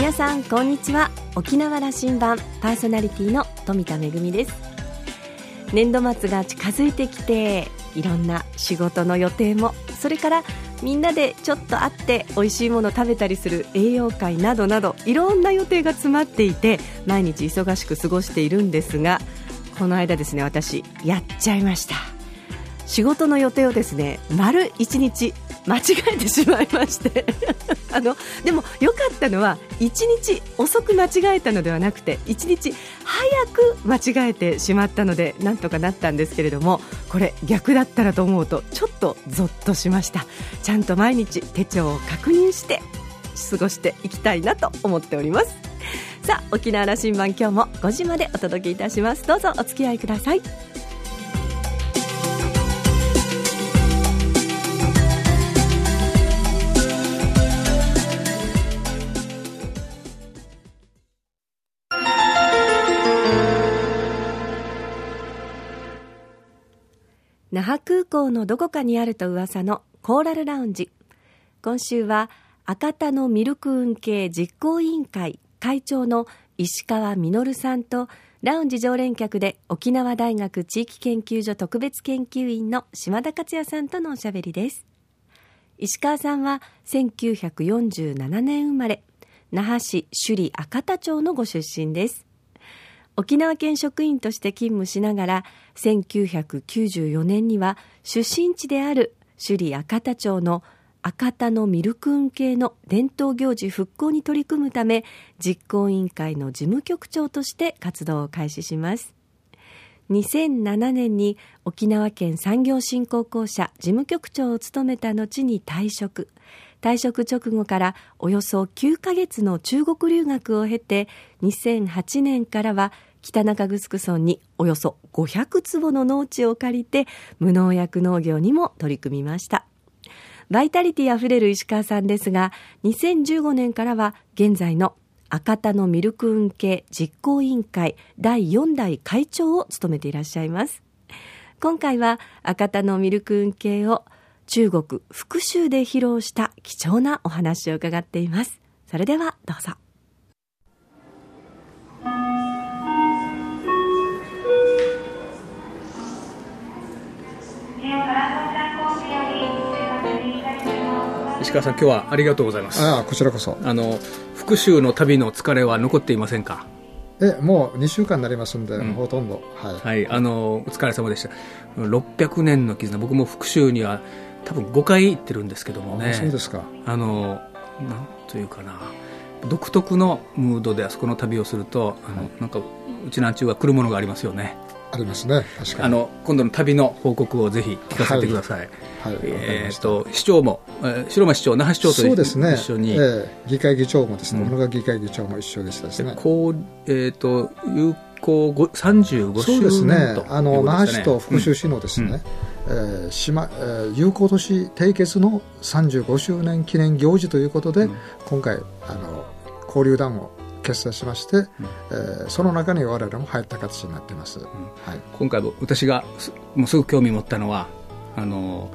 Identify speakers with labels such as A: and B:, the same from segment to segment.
A: 皆さんこんにちは。沖縄羅針盤パーソナリティの富田恵です。年度末が近づいてきていろんな仕事の予定もそれからみんなでちょっと会って美味しいもの食べたりする栄養会などなどいろんな予定が詰まっていて毎日忙しく過ごしているんですがこの間ですね私やっちゃいました。仕事の予定をですね丸1日間違えてしまいまして。あのでも良かったのは1日遅く間違えたのではなくて1日早く間違えてしまったのでなんとかなったんですけれどもこれ逆だったらと思うとちょっとゾッとしました。ちゃんと毎日手帳を確認して過ごしていきたいなと思っております。さあ沖縄羅針盤今日も5時までお届けいたします。どうぞお付き合いください。港のどこかにあると噂のコーラルラウンジ。今週は赤田のミルク運系実行委員会会長の石川実さんとラウンジ常連客で沖縄大学地域研究所特別研究員の島田克也さんとのおしゃべりです。石川さんは1947年生まれ那覇市首里赤田町のご出身です。沖縄県職員として勤務しながら1994年には出身地である首里赤田町の赤田のミルク運系の伝統行事復興に取り組むため実行委員会の事務局長として活動を開始します。2007年に沖縄県産業振興公社事務局長を務めた後に退職。退職直後からおよそ9ヶ月の中国留学を経て2008年からは北中城村におよそ500坪の農地を借りて無農薬農業にも取り組みました。バイタリティあふれる石川さんですが2015年からは現在の赤田のミルク運系実行委員会第4代会長を務めていらっしゃいます。今回は赤田のミルク運系を中国福州で披露した貴重なお話を伺っています。それではどうぞ。
B: 石川さん、今日はありがとうございます。
C: ああ、こちらこそ。
B: あの、復讐の旅の疲れは残っていませんか？
C: え、もう2週間になりますんで、
B: うん
C: ほとんど。はい。
B: はい、あの、お疲れ様でした。600年の絆、僕も復讐には多分5回行ってるんですけどもね。
C: あそうですか。
B: あの、なんというかな、独特のムードであそこの旅をすると、あの、なんか、うちなんちゅうは来るものがありますよね。
C: ありますね。確かに。
B: あの、今度の旅の報告をぜひ聞かせてください。
C: はい、
B: えっと市長も、えー白間市長、那覇市長と
C: そうですね。
B: 一緒に、
C: ええ議会議長もですね、
B: うん
C: 小野川議会議長も一緒でしたですね。
B: こう、えっ、と、有効ご35周
C: そうですね
B: 年とでしたね。。
C: あの、那覇市と福州市のですね、えー島、えー友好都市締結の35周年記念行事ということで、
B: うん
C: 今回、あの、交流団を結成しまして、えーその中に我々も入った形になっています。はい。
B: 今回も私がすもうすぐ興味持ったのは、あの、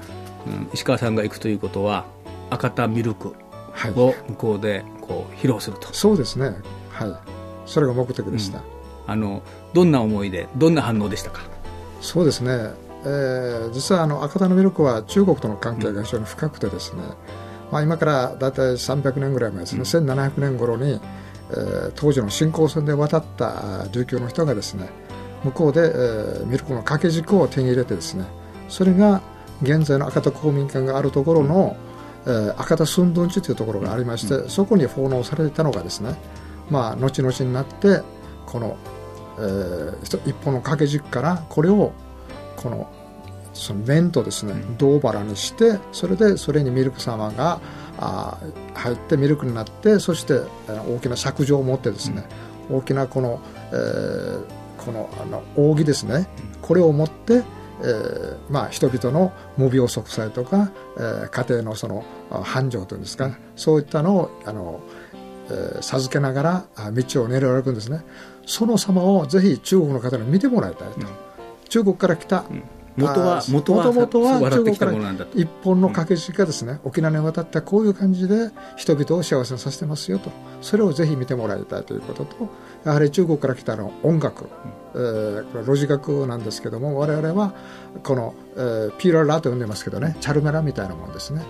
B: うん石川さんが行くということは、赤田ミルク
C: はい。
B: を向こうでこう披露すると。
C: そうですね。はい。それが目的でした。
B: あの、どんな思いで、どんな反応でしたか？
C: そうですね、えー実はあの赤田のミルクは中国との関係が非常に深くてですね、まあ、今から大体300年ぐらい前ですね、1700年頃に、えー当時の新興船で渡ったあ琉球の人がですね向こうで、えーミルクの掛け軸を手に入れてですねそれが現在の赤田公民館があるところの、えー赤田寸分地というところがありまして、そこに奉納されていたのがですね、まあ、後々になってこのえー一一本の掛け軸からこれをこのその面とですね銅バラにしてそれでそれにミルク様があー入ってミルクになってそしてえー大きな尺状を持ってですね、大きなこの、えーこのあの扇ですね。これを持って、えーまあ、人々の無病息災とか、えー家庭のそのあ繁盛というんですか、そういったのをあの、えー授けながらあ道を練り歩くんですね。その様をぜひ中国の方に見てもらいたいと、中国から来た、
B: 元は元は
C: 元々は中国から
B: ものなんだと。
C: 一本の掛け軸がですね、沖縄に渡ったこういう感じで人々を幸せにさせてますよと。それをぜひ見てもらいたいということとやはり中国から来たの音楽、えーこれロジ楽なんですけども我々はこの、えーピーララと呼んでますけどねチャルメラみたいなもんですね。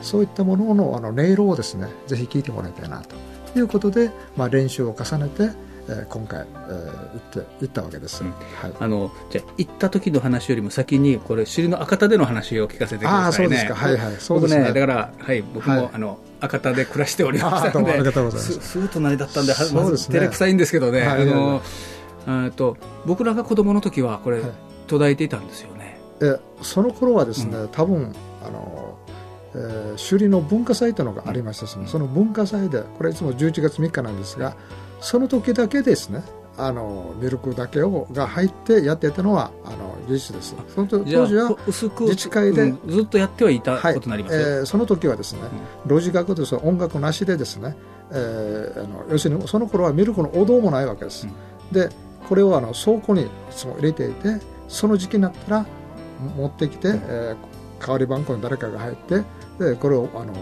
C: そういったもののあの音色をですねぜひ聞いてもらいたいなということで、まあ、練習を重ねて、えー今回、えー行って行ったわけです、はい。
B: あのじゃあ行った時の話よりも先にこれ首里の赤田での話を聞かせてくださいね。
C: ああそうですか。はいはい。そうですね。
B: だから、はい、僕も、
C: はい。
B: あの赤田で暮らしておりましたので
C: す。
B: ぐ隣だったんでは
C: そうですね。
B: 照れくさいんですけどね、
C: はい
B: あのあと僕らが子供の時はこれ、
C: はい。
B: 途絶えていたんですよね。
C: えその頃はですね、多分あの、えー首里の文化祭というのがありましてですね、その文化祭でこれいつも11月3日なんですがその時だけですね。あのミルクだけをが入ってやっていたのはあの事実です。その当時は自治会で
B: うんずっとやってはいた
C: はい。
B: ことになります、
C: えーその時はですね、ロジ楽とその音楽なしでですね、えーあの要するにその頃はミルクのお堂もないわけです、でこれをあの倉庫にいつも入れていてその時期になったら持ってきて、えー代わり番号に誰かが入ってでこれをあの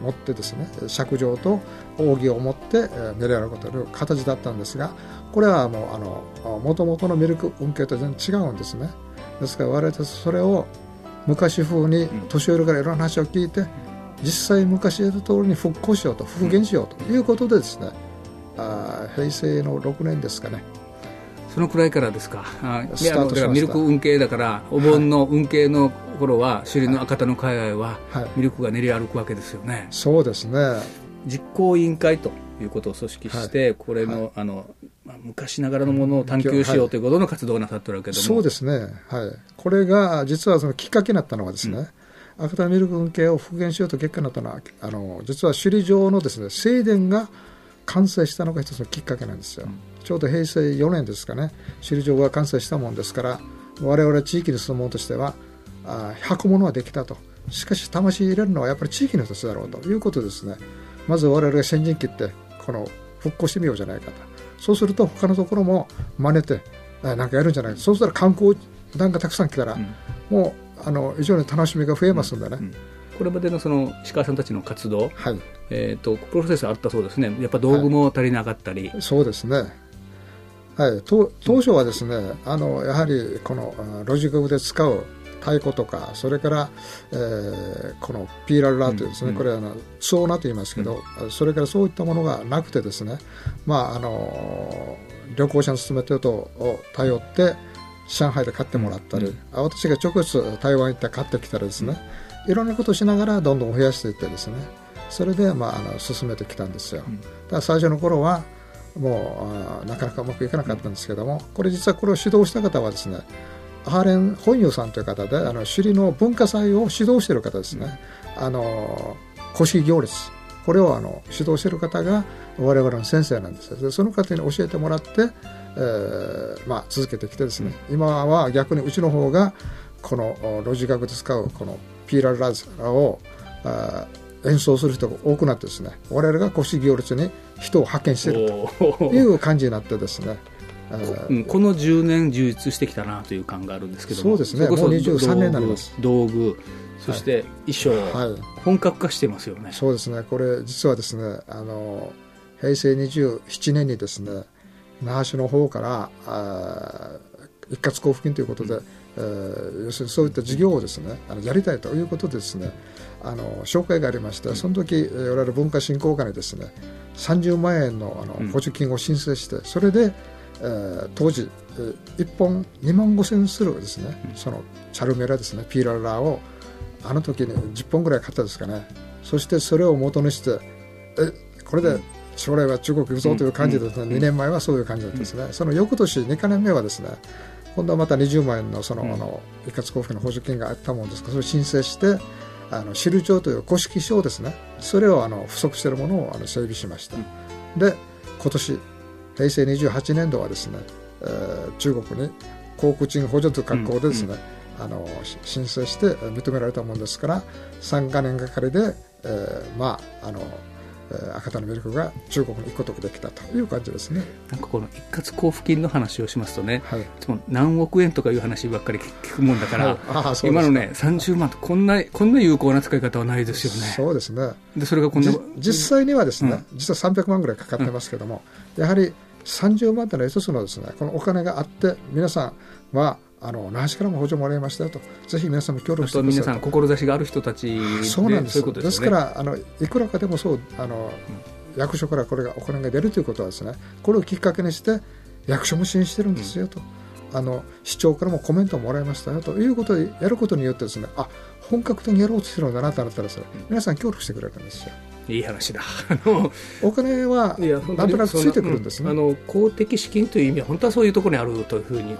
C: 持ってですね尺状と扇を持って、えー練り歩くという形だったんですがこれはもうあの元々のミルク運慶と全然違うんですね。ですから我々たちそれを昔風に年寄りからいろんな話を聞いて実際昔やった通りに復興しようと復元しようということでですね、あー平成の6年ですかね。
B: そのくらいからですか。
C: スタートし
B: ミルク運慶だからお盆の運慶の頃は首里の赤田の海外は
C: はい。
B: ミルクが練り歩くわけですよね。
C: そうですね
B: 実行委員会ということを組織して、これの,、あのまあ昔ながらのものを探求しようということの活動をなさってるわけども、
C: そうですね、はい、これが実はそのきっかけになったのはですね、赤田ミルク運慶を復元しようと結果になったのはあの実は首里城のですね正殿が完成したのが一つのきっかけなんですよ、ちょうど平成4年ですかね首里城が完成したもんですから我々地域に住む者としてはあ100個ものはできたと。しかし魂入れるのはやっぱり地域の人たちだろうということですねまず我々が先陣切ってこの復興してみようじゃないかと。そうすると他のところも真似てあなんかやるんじゃないか。そうしたら観光団がたくさん来たら、もうあの非常に楽しみが増えますんでね、
B: これまでのその石川さんたちの活動、
C: はい。
B: えー、とプロセスあったそうですね。やっぱ道具も足りなかったり、
C: そうですね、はい、当当初はですねあのやはりこのあロジックで使う太鼓とかそれから、えーこのピーラルラというですね、
B: うん。
C: これはあのツオナと言いますけど、それからそういったものがなくてですね、まあ、あの旅行者の勧めとを頼って上海で買ってもらったり、あ私が直接台湾行って買ってきたりですね、いろんなことをしながらどんどん増やしていってですねそれで、まあ、あの進めてきたんですよ、ただ最初の頃はもうあなかなかうまくいかなかったんですけどもこれ実はこれを指導した方はですねハーレン本優さんという方であの首里の文化祭を指導している方ですね、あの古式行列。これをあの指導している方が我々の先生なんですでその方に教えてもらって、えーまあ、続けてきてですね、今は逆にうちの方がこのおロジ楽で使うこのピーラルラズをあー演奏する人が多くなってですね。我々が古式行列に人を派遣している
B: お
C: と
B: ー。
C: いう感じになってですね、えー
B: うんこの10年充実してきたなという感があるんですけども。
C: そうですね。もう23年になります。
B: 道具そして衣装、
C: はい。
B: 本格化してますよね。
C: そうですね、これ、実はですね、あの平成27年にですね、那覇市の方からあー一括交付金ということで、えー要するにそういった事業をですね、あのやりたいということでですね、あの紹介がありまして、その時、えー我々文化振興課にですね、30万円のあの
B: うん。
C: 補助金を申請して、それで、えー当時、えー1本2万5千円するですね、そのチャルメラですね、ピーララをあの時に10本ぐらい買ったですかね。そしてそれを元にしてえこれで将来は中国行くぞという感じでですね、2年前はそういう感じだったですね、その翌年2か年目はですね今度はまた20万円のその、あの一括交付金の補助金があったもんですからそれを申請してあの汁帳という古式書ですね。それをあの不足しているものをあの整備しました、で今年平成28年度はですね、えー中国に航空賃補助という格好でですね、あのし申請してえー認められたものですから3か年がかりで、えーまああのえー博多のミルクが中国に行くことができたという感じですね。
B: なんかこの一括交付金の話をしますとね、
C: はい。
B: いつも何億円とかいう話ばっかり聞くもんだから、
C: はい。
B: 今のね30万とこんなこんな有効な使い方はないですよね。
C: そうですね。
B: でそれがこんな
C: じ実際にはですね、
B: うん。
C: 実は300万ぐらいかかってますけども、やはり30万というのは一つのですねこのお金があって皆さんはあの那覇市からも補助もらいましたよと。ぜひ皆さんも協力
B: あ
C: してください
B: と。皆さん志がある人たちで
C: そうなんです。
B: そういうことです
C: からあのいくらかでもそうあの、役所からこれがお金が出るということはですねこれをきっかけにして役所も支援してるんですよと、あの市長からもコメントをもらいましたよということでやることによってですねあ本格的にやろうとしてるんだなとなったらですね皆さん協力してくれるんですよ
B: いい話だ。あ の
C: お金はい
B: や
C: なんとなくついてくるんですね、
B: うんあの公的資金という意味は本当はそういうところにあるというふうにい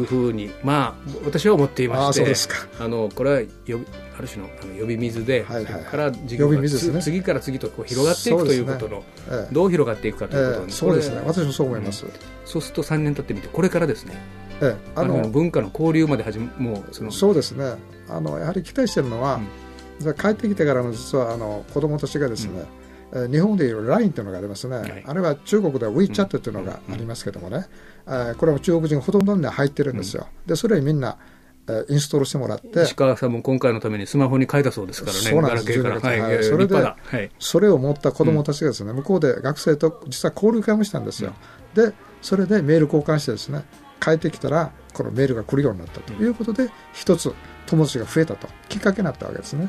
B: うふうにまあ私は思っていまして
C: そうですか。
B: あのこれはよある種のあの呼び水で、
C: はいはい
B: から事業が
C: ね。
B: つ次から次とこう広がっていくということの、
C: ええ。
B: どう広がっていくかということ
C: ええそうですね。私もそう思います、
B: そうすると3年経ってみてこれからですね。
C: ええあ
B: あの
C: の
B: 文化の交流まで始めもうその
C: そうですね。あのやはり期待してるのは、じゃあ帰ってきてからの実はあの子供たちがですね、えー日本でいう LINE というのがありますね、
B: い。
C: あるいは中国では WeChat というのがありますけどもね、えーこれは中国人がほとんどに入ってるんですよ、でそれにみんな、えーインストールしてもらって。
B: 石川さんも今回のためにスマホに書いたそうですからね。
C: そうなんです。
B: ガラケーから、
C: 12
B: はい
C: はい。
B: えー
C: それで
B: はい。
C: それを持った子供たちがですね、向こうで学生と実は交流会もしたんですよ、でそれでメール交換してですね帰ってきたらこのメールが来るようになったということで、一つ友達が増えたときっかけになったわけですね。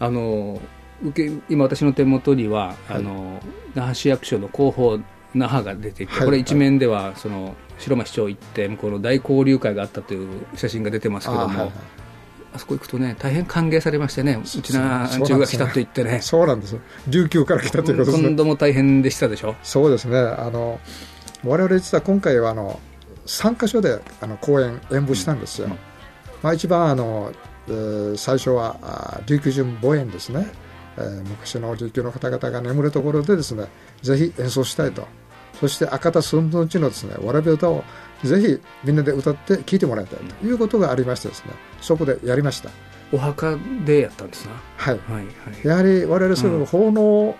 B: あの受け今私の手元には、あの那覇市役所の広報那覇が出ていて、
C: はい。
B: これ一面ではその白間市長行って向こうの大交流会があったという写真が出てますけどもあ,、
C: あはいはい。
B: そこ行くとね大変歓迎されましてねうちな中が来たと言ってね。
C: そうなんです琉球から来たということですね。
B: 今度も大変でしたでしょ？
C: そうですね。あの我々実は今回はあの3カ所であの公演演舞したんですよ、
B: うん
C: まあ、一番あの、えー最初はあ琉球人母演ですね、えー昔の琉球の方々が眠るところでですねぜひ演奏したいと。そして赤田寸分地のですねわらび歌をぜひみんなで歌って聴いてもらいたいと。いうことがありましてですねそこでやりました。
B: お墓でやったんですな。
C: はい。
B: はいはい。
C: やはり我々そういう奉納、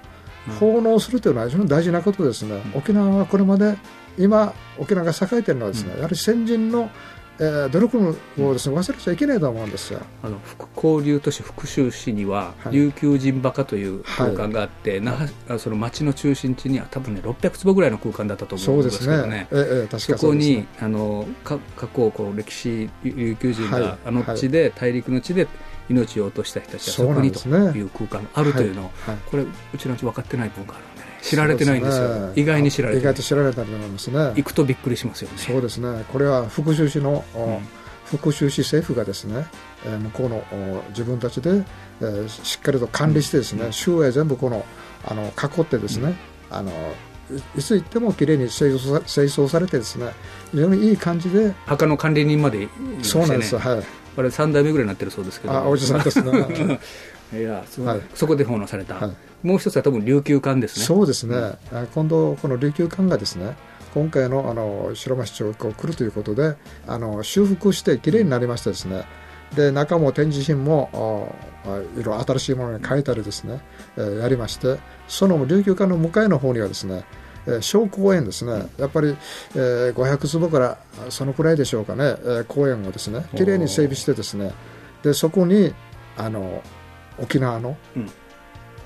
B: うん。
C: 奉納するというのは非常に大事なことですね、
B: うん。
C: 沖縄はこれまで今沖縄が栄えているのはですね、
B: うん。
C: やはり先人の、えー努力をですね忘れちゃいけないと思うんですよ。
B: あの福交流都市福州市には、
C: はい。
B: 琉球人馬鹿という空間があって、那覇あその町の中心地には多分ね600坪ぐらいの空間だったと思うん
C: で
B: ですすけどね。
C: ね。ええええ確か
B: そこにあのか過去こう歴史琉球人
C: はい。
B: があの地で、大陸の地で命を落とした人たちはそこにという空間があるというのを、
C: はい。
B: これうちのうち分かってない文化ある知られてないんですよ。
C: ね。
B: 意外に知られてない。
C: 意外と知られたと思いますね。
B: 行くとびっくりしますよね。
C: そうですね。これは福州市の、お
B: うん。
C: 福州市政府がですね、えー向こうのお自分たちで、えーしっかりと管理してですね、周囲全部このあの囲ってですね、あのいいつ行ってもきれいに清掃さ清掃されてですね非常にいい感じで、
B: 墓の管理人までね。
C: そうなんです、はい、
B: あれ3代目ぐらいになってるそうですけど。
C: あおじさんですね。
B: いやそ,、
C: はい。
B: そこで奉納された、
C: はい
B: もう一つは多分琉球館ですね。
C: そうですね、あ今度この琉球館がですね今回のあの白間市長が来るということであの修復してきれいになりましてですね。で中も展示品もいろいろ新しいものに変えたりですね、えーやりましてその琉球館の向かいの方にはですねえー小公園ですね、やっぱり、えー500坪からあそのくらいでしょうかね、えー公園をですねきれいに整備してですね。でそこにあの沖縄の
B: うん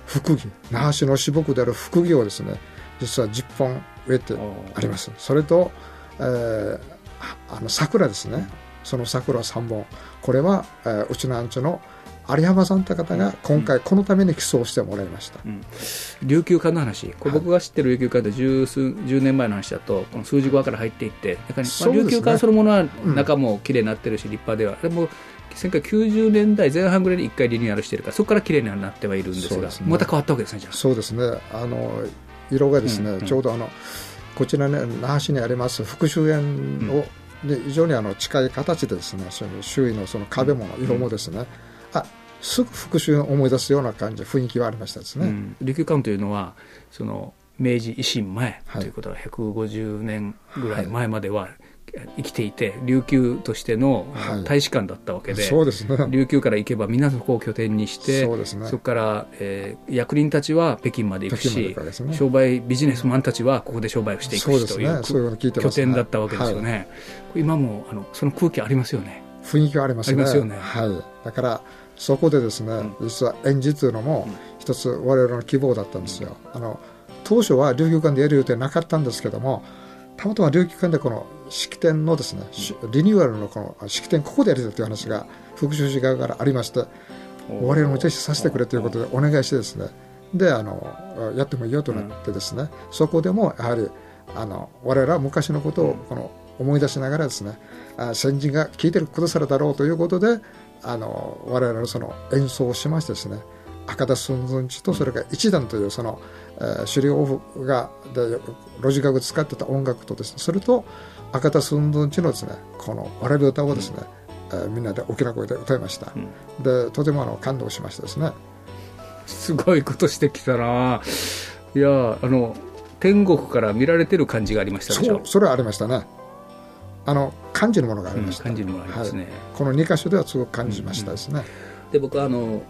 C: 福木那覇市の支木である福木をですね実は10本植えてあります。それと、えーああの桜ですね。その桜3本。これは、えーうちのアンチの有浜さんという方が今回このために寄贈してもらいました、
B: うん。琉球館の話、これ僕が知ってる琉球館で十数10年前の話だと、この数字5から入っていって、だから、まあ琉球館そのものは
C: ん。
B: 中も綺麗になってるし、立派では、でも1990年代前半ぐらいに1回リニューアルしてるから、そこから綺麗にはなってはいるんですが、
C: ね。
B: また変わったわけですね、じゃあ。
C: そうですね。あの色がですね、
B: うんうん。
C: ちょうどあのこちらね那覇市にあります福州園を、で非常にあの近い形でですねその周囲のその壁も色もですね、あすぐ復讐を思い出すような感じ雰囲気はありましたですね、
B: うん。琉球館というのはその明治維新前
C: はい
B: ということは150年ぐらい。前までは生きていて琉球としての
C: はい。
B: 大使館だったわけで、
C: そうですね。
B: 琉球から行けばみんなそこを拠点にして
C: そうですね。
B: こから、えー役人たちは北京まで行くし
C: ね。
B: 商売ビジネスマンたちはここで商売をしていくしという
C: ね。
B: 拠点だったわけですよね、今もあのその空気ありますよね。
C: 雰囲気がありますね。
B: よね。
C: はい、だからそこでですね、実は演じというのも一つ我々の希望だったんですよ。あの当初は琉球館でやる予定なかったんですけどもたまたま琉球館でこの式典のですね、しリニューアルのこの式典ここでやりたいという話が副州市側からありまして我々もぜひさせてくれということでお願いしてですねであのやってもいいよとなってですね、そこでもやはりあの我々は昔のことをこの思い出しながらですねあ先人が聞いてくださるだろうということであの我々のその演奏をしましてですね赤田寸寸地とそれから一段というその、えー狩猟オフがでロジカルが使ってた音楽とですねそれと赤田寸寸地のですねこのわらび歌をですね、えーみんなで大きな声で歌いました、でとてもあの感動しましたですね。
B: すごいことしてきたな。いやあの天国から見られてる感じがありましたでしょ？
C: そうそれはありましたね。あの感じるものがあり
B: うん
C: ました、
B: 感じるものがありますね、
C: はい。この2箇所ではすごく感じましたですね、
B: で僕はあの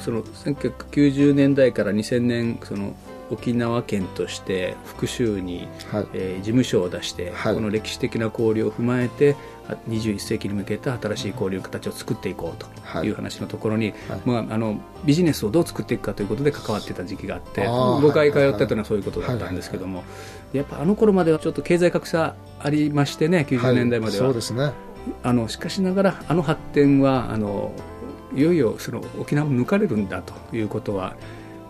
B: その1990年代から2000年その沖縄県として福州に、
C: はい。
B: えー事務所を出して、
C: はい。
B: この歴史的な交流を踏まえてあ21世紀に向けた新しい交流の形を作っていこうと
C: はい。
B: いう話のところに、
C: はい。
B: まあ、あのビジネスをどう作っていくかということで関わってた時期があって
C: あー
B: 5回通
C: はい。
B: ったというのはそういうことだったんですけどもやっぱあの頃まではちょっと経済格差ありましてね90年代までは、
C: そうですね。
B: あのしかしながらあの発展はあのいよいよその沖縄も抜かれるんだということは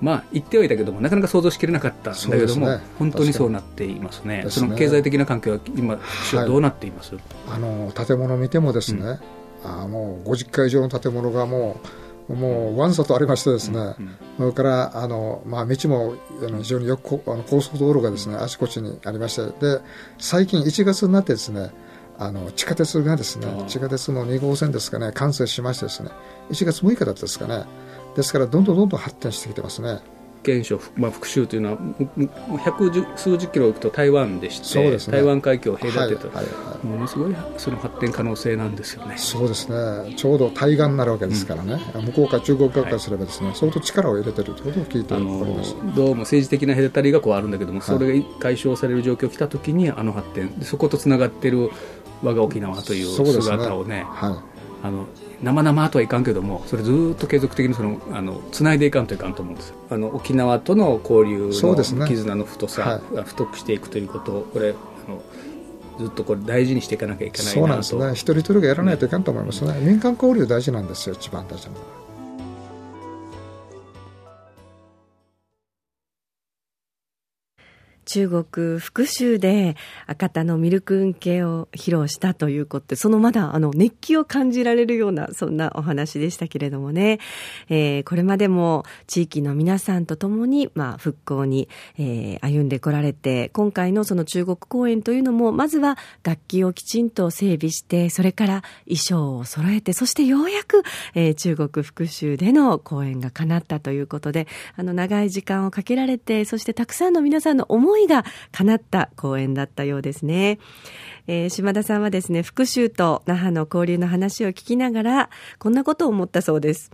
B: まあ言ってはいたけどもなかなか想像しきれなかったんだけども、
C: ね。
B: 本当にそうなっていますね。
C: ね。
B: その経済的な環境は今どうなっています、
C: あの建物を見てもですね、あもう50階以上の建物がもうもうわんさとありましてですね、それからあの、まあ、道もあの非常によくこあの高速道路がですねあちこちにありまして。で最近1月になってですねあの地下鉄がですね地下鉄の2号線ですかね完成しましてですね1月6日だったですかね。ですからどんどんどんどん発展してきてますね。
B: 県省、まあ、復州というのは百十数十キロ行くと台湾でして
C: そうですね。
B: 台湾海峡を隔ててと、
C: はいはいはい。
B: ものすごいその発展可能性なんですよね。
C: そうですね。ちょうど対岸になるわけですからね、向こうから中国側からすればですね、相当力を入れてるということを聞いております。
B: どうも政治的な隔たりがこうあるんだけども、それが解消される状況が来た時にあの発展。でそことつながっている我が沖縄という姿をね
C: はい。
B: あの生々とはいかんけどもそれずっと継続的にそのあのつないでいかんといかんと思うんです。よあの沖縄との交流の絆の太さが太くしていくということをこれあのずっとこれ大事にしていかなきゃいけない
C: そうなん
B: なと
C: ですね。一人一人がやらないといかんと思いますね、民間交流大事なんですよ一番大事なのは
A: 中国福州で赤田のミルク運慶を披露したということで、そのまだあの熱気を感じられるようなそんなお話でしたけれどもね、えーこれまでも地域の皆さんと共にまあ復興に、えー歩んでこられて、今回のその中国公演というのもまずは楽器をきちんと整備して、それから衣装を揃えて、そしてようやく、えー中国福州での公演が叶ったということで、あの長い時間をかけられて、そしてたくさんの皆さんの思いが叶った公演だったようですね。えー島田さんはですね、福州と那覇の交流の話を聞きながら、こんなことを思ったそうです。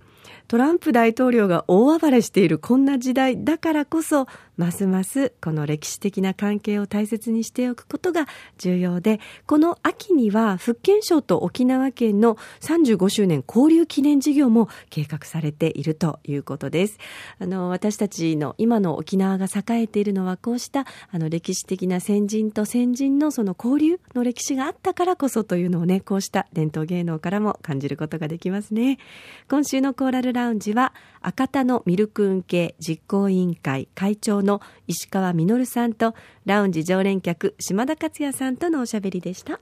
A: トランプ大統領が大暴れしているこんな時代だからこそ、ますますこの歴史的な関係を大切にしておくことが重要で、この秋には福建省と沖縄県の35周年交流記念事業も計画されているということです。あの、私たちの今の沖縄が栄えているのはこうしたあの歴史的な先人と先人のその交流の歴史があったからこそというのをね、こうした伝統芸能からも感じることができますね。今週のコーラルラウンジは赤田のミルク運慶実行委員会会長の石川実さんとラウンジ常連客島田克也さんとのおしゃべりでした。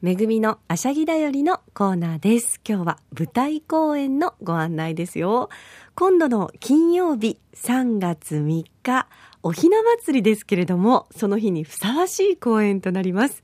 A: めぐみのあしゃぎだよりのコーナーです。今日は舞台公演のご案内ですよ。今度の金曜日3月3日、おひな祭りですけれども、その日にふさわしい公演となります。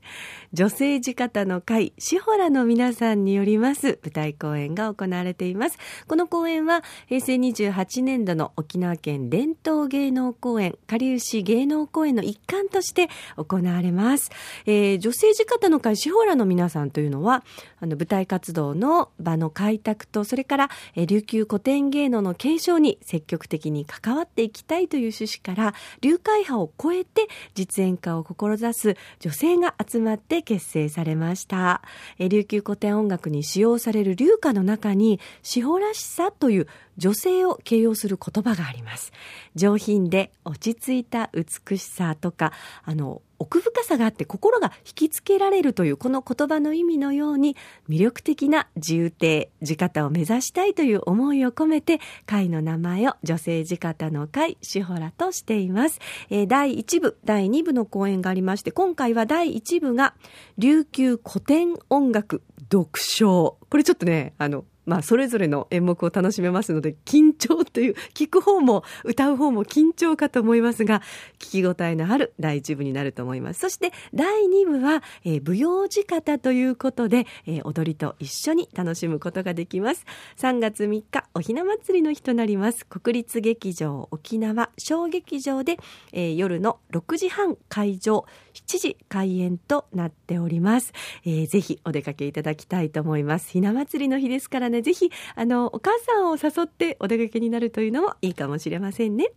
A: 女性地方の会、シホラの皆さんによります舞台公演が行われています。この公演は、平成28年度の沖縄県伝統芸能公演、下流市芸能公演の一環として行われます。えー、女性地方の会、シホラの皆さんというのは、あの、舞台活動の場の開拓と、それから、えー、琉球古典芸能の継承に積極的に関わっていきたいという趣旨から、流会派を超えて実演家を志す女性が集まって結成されました。琉球古典音楽に使用される流歌の中に、司法らしさという女性を形容する言葉があります。上品で落ち着いた美しさとか、あの、奥深さがあって心が引きつけられるというこの言葉の意味のように魅力的な自由亭、地方を目指したいという思いを込めて会の名前を女性地方の会、シホラとしています。えー、第1部、第2部の公演がありまして、今回は第1部が琉球古典音楽読書。これちょっとね、あの、まあ、それぞれの演目を楽しめますので、緊張という、聞く方も歌う方も緊張かと思いますが、聞き応えのある第一部になると思います。そして、第二部は、えー、舞踊仕方ということで、えー、踊りと一緒に楽しむことができます。3月3日、おひな祭りの日となります。国立劇場沖縄小劇場で、えー、夜の6時半会場、7時開演となっております。えー、ぜひお出かけいただきたいと思います。ひな祭りの日ですからね、ぜひ、あの、お母さんを誘ってお出かけになるというのもいいかもしれませんね。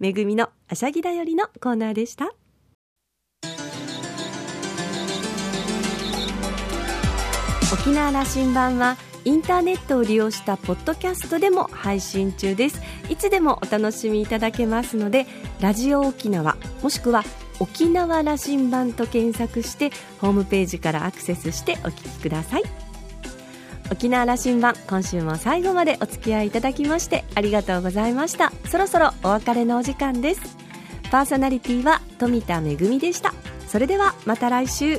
A: めぐみのあしゃぎだよりのコーナーでした。沖縄羅針盤はインターネットを利用したポッドキャストでも配信中ですいつでもお楽しみいただけますのでラジオ沖縄もしくは沖縄羅針盤と検索してホームページからアクセスしてお聞きください。沖縄羅針盤今週も最後までお付き合いいただきましてありがとうございました。そろそろお別れのお時間です。パーソナリティは富田恵でした。それではまた来週。